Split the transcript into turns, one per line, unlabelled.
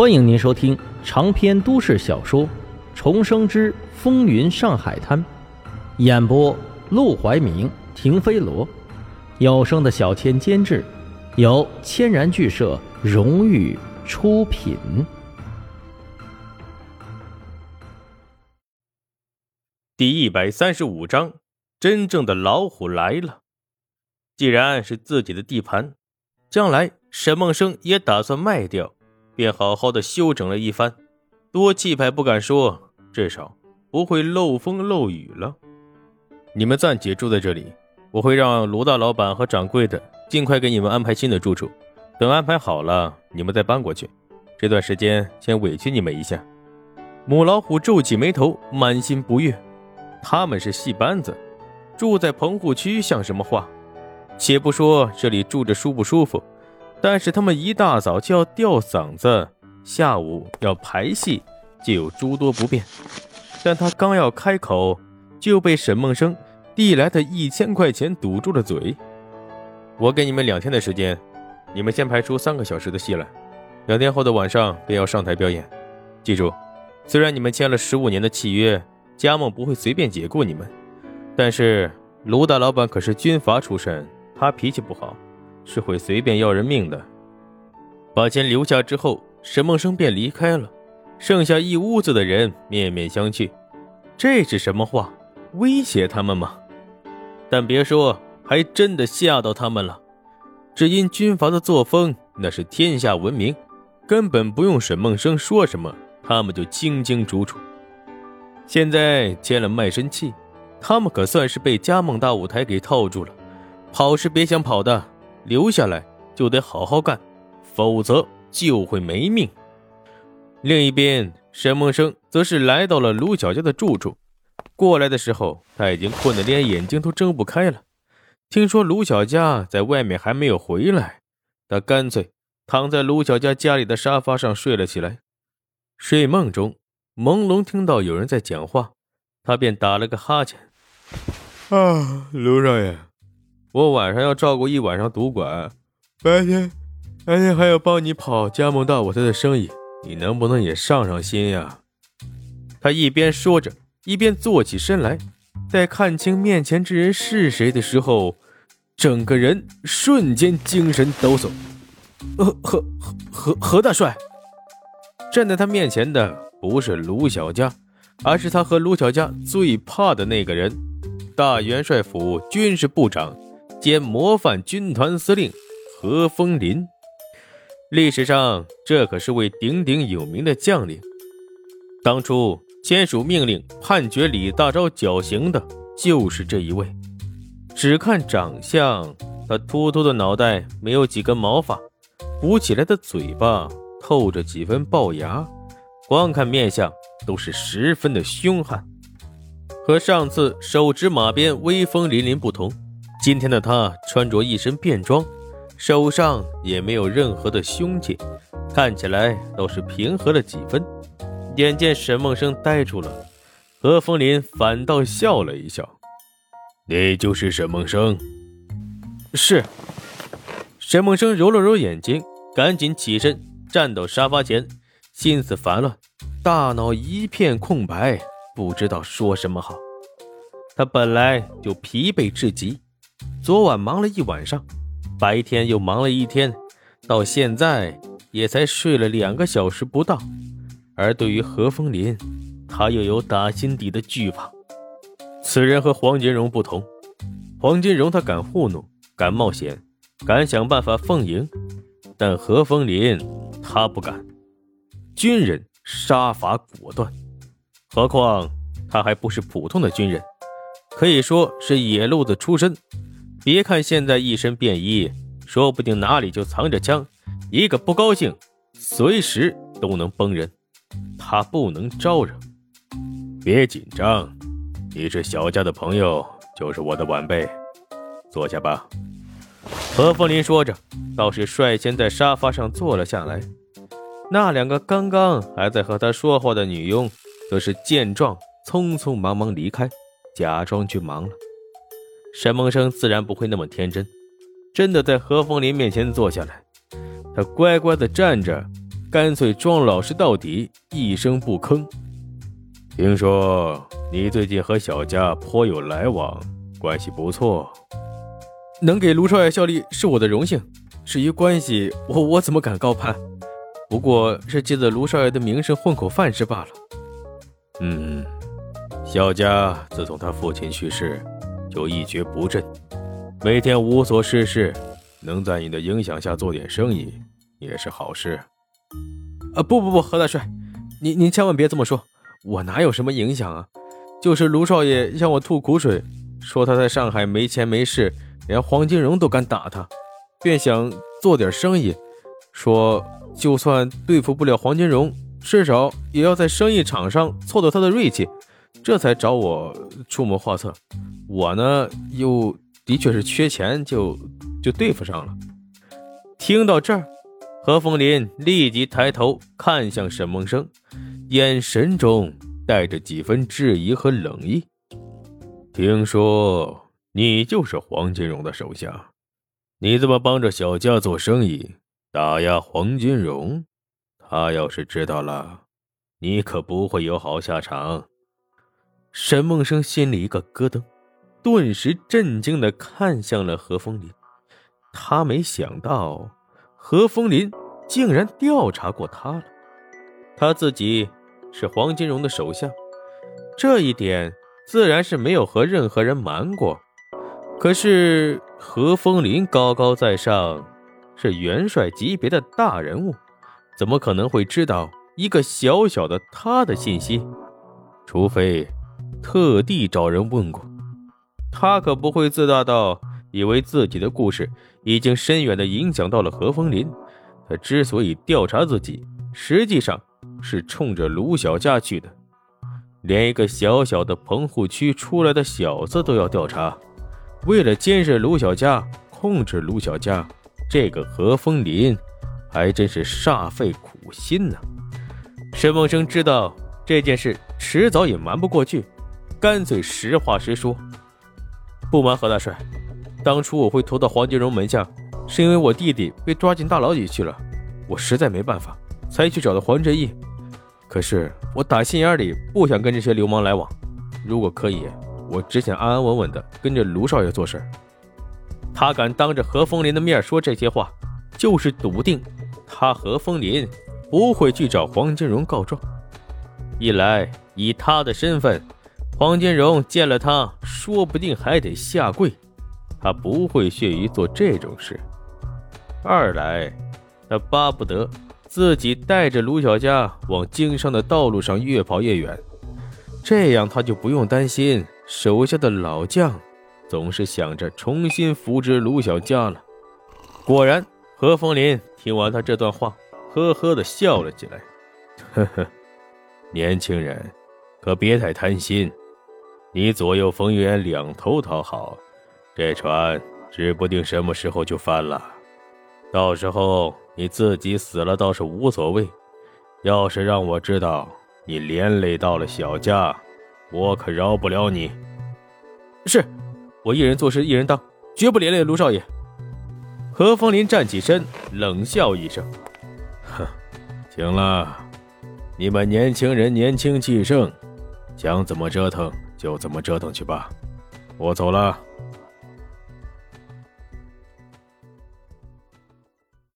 欢迎您收听长篇都市小说《重生之风云上海滩》，演播：陆怀明、停飞罗，有声的小千监制，由千然剧社荣誉出品。
第一百三十五章，真正的老虎来了。既然是自己的地盘，将来沈梦生也打算卖掉。便好好的休整了一番，多气派不敢说，至少不会漏风漏雨了。你们暂且住在这里，我会让卢大老板和掌柜的尽快给你们安排新的住处。等安排好了，你们再搬过去。这段时间先委屈你们一下。母老虎皱起眉头，满心不悦。他们是戏班子，住在棚户区像什么话？且不说这里住着舒不舒服。但是他们一大早就要吊嗓子，下午要排戏，就有诸多不便。但他刚要开口，就被沈梦生递来的一千块钱堵住了嘴。我给你们两天的时间，你们先排出三个小时的戏来，两天后的晚上便要上台表演。记住，虽然你们签了十五年的契约，加盟不会随便解雇你们，但是卢大老板可是军阀出身，他脾气不好。是会随便要人命的。把钱留下之后，沈梦生便离开了，剩下一屋子的人面面相觑。这是什么话？威胁他们吗？但别说，还真的吓到他们了。只因军阀的作风那是天下闻名，根本不用沈梦生说什么，他们就清清楚楚。现在签了卖身契，他们可算是被加盟大舞台给套住了，跑是别想跑的。留下来就得好好干，否则就会没命。另一边，沈梦生则是来到了卢小佳的住处。过来的时候，他已经困得连眼睛都睁不开了。听说卢小佳在外面还没有回来，他干脆躺在卢小佳家里的沙发上睡了起来。睡梦中，朦胧听到有人在讲话，他便打了个哈欠。
啊，卢少爷。
我晚上要照顾一晚上赌馆，
白天白天还要帮你跑加盟大舞台的生意，你能不能也上上心呀？
他一边说着，一边坐起身来，在看清面前之人是谁的时候，整个人瞬间精神抖擞。何何何何大帅！站在他面前的不是卢小佳，而是他和卢小佳最怕的那个人——大元帅府军事部长。兼模范军团司令何风林，历史上这可是位鼎鼎有名的将领。当初签署命令判决李大钊绞刑的就是这一位。只看长相，他秃秃的脑袋没有几根毛发，鼓起来的嘴巴透着几分龅牙，光看面相都是十分的凶悍。和上次手执马鞭威风凛凛不同。今天的他穿着一身便装，手上也没有任何的凶器，看起来倒是平和了几分。眼见沈梦生呆住了，何风林反倒笑了一笑：“
你就是沈梦生？”“
是。”沈梦生揉了揉眼睛，赶紧起身站到沙发前，心思烦乱，大脑一片空白，不知道说什么好。他本来就疲惫至极。昨晚忙了一晚上，白天又忙了一天，到现在也才睡了两个小时不到。而对于何风林，他又有打心底的惧怕。此人和黄金荣不同，黄金荣他敢糊弄，敢冒险，敢想办法奉迎，但何风林他不敢。军人杀伐果断，何况他还不是普通的军人，可以说是野路子出身。别看现在一身便衣，说不定哪里就藏着枪，一个不高兴，随时都能崩人。他不能招惹。
别紧张，你是小家的朋友，就是我的晚辈，坐下吧。
何风林说着，倒是率先在沙发上坐了下来。那两个刚刚还在和他说话的女佣，则是见状，匆匆忙忙离开，假装去忙了。沈梦生自然不会那么天真，真的在何风林面前坐下来。他乖乖的站着，
干脆装老实到底，一声不吭。听说你最近和小家颇有来往，关系不错。
能给卢少爷效力是我的荣幸，至于关系，我我怎么敢高攀？不过是借着卢少爷的名声混口饭吃罢了。
嗯，小家自从他父亲去世，就一蹶不振，每天无所事事，能在你的影响下做点生意，也是好事。
啊，不不不，何大帅，您您千万别这么说，我哪有什么影响啊？就是卢少爷向我吐苦水，说他在上海没钱没势，连黄金荣都敢打他，便想做点生意，说就算对付不了黄金荣，至少也要在生意场上挫挫他的锐气，这才找我出谋划策。我呢，又的确是缺钱，就就对付上了。听到这儿。何风林立即抬头看向沈梦生，眼神中带着几分质疑和冷意。
听说你就是黄金荣的手下，你怎么帮着小家做生意，打压黄金荣？他要是知道了，你可不会有好下场。
沈梦生心里一个咯噔，顿时震惊的看向了何风林。他没想到。何风林竟然调查过他了，他自己是黄金荣的手下，这一点自然是没有和任何人瞒过。可是何风林高高在上，是元帅级别的大人物，怎么可能会知道一个小小的他的信息？除非特地找人问过，他可不会自大到。以为自己的故事已经深远的影响到了何风林，他之所以调查自己，实际上是冲着卢小佳去的。连一个小小的棚户区出来的小子都要调查，为了监视卢小佳，控制卢小佳，这个何风林还真是煞费苦心呢。沈梦生知道这件事迟早也瞒不过去，干脆实话实说，不瞒何大帅。当初我会投到黄金荣门下，是因为我弟弟被抓进大牢里去了，我实在没办法，才去找的黄振义。可是我打心眼里不想跟这些流氓来往，如果可以，我只想安安稳稳的跟着卢少爷做事。他敢当着何风林的面说这些话，就是笃定他何风林不会去找黄金荣告状。一来以他的身份，黄金荣见了他，说不定还得下跪。他不会屑于做这种事。二来，他巴不得自己带着卢小佳往经商的道路上越跑越远，这样他就不用担心手下的老将总是想着重新扶植卢小佳了。果然，何风林听完他这段话，呵呵的笑了起来：“
呵呵，年轻人，可别太贪心，你左右逢源，两头讨好。”这船指不定什么时候就翻了，到时候你自己死了倒是无所谓。要是让我知道你连累到了小家，我可饶不了你。是，我一人做事一人当，绝不连累卢少爷。何风林站起身，冷笑一声：“哼，行了，你们年轻人年轻气盛，想怎么折腾就怎么折腾去吧。我走了。”